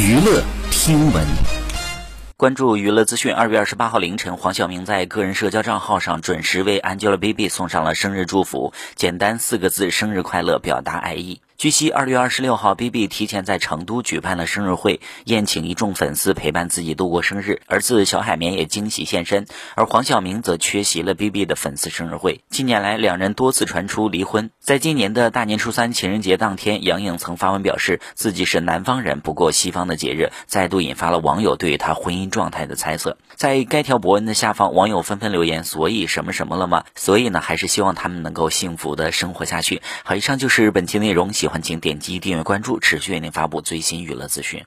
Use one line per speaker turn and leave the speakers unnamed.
娱乐听闻，
关注娱乐资讯。二月二十八号凌晨，黄晓明在个人社交账号上准时为 Angelababy 送上了生日祝福，简单四个字“生日快乐”表达爱意。据悉，二月二十六号，B B 提前在成都举办了生日会，宴请一众粉丝陪伴自己度过生日。儿子小海绵也惊喜现身，而黄晓明则缺席了 B B 的粉丝生日会。近年来，两人多次传出离婚。在今年的大年初三情人节当天，杨颖曾发文表示自己是南方人，不过西方的节日，再度引发了网友对他婚姻状态的猜测。在该条博文的下方，网友纷纷留言：“所以什么什么了吗？所以呢，还是希望他们能够幸福的生活下去。”好，以上就是本期内容。喜欢请点击订阅关注，持续为您发布最新娱乐资讯。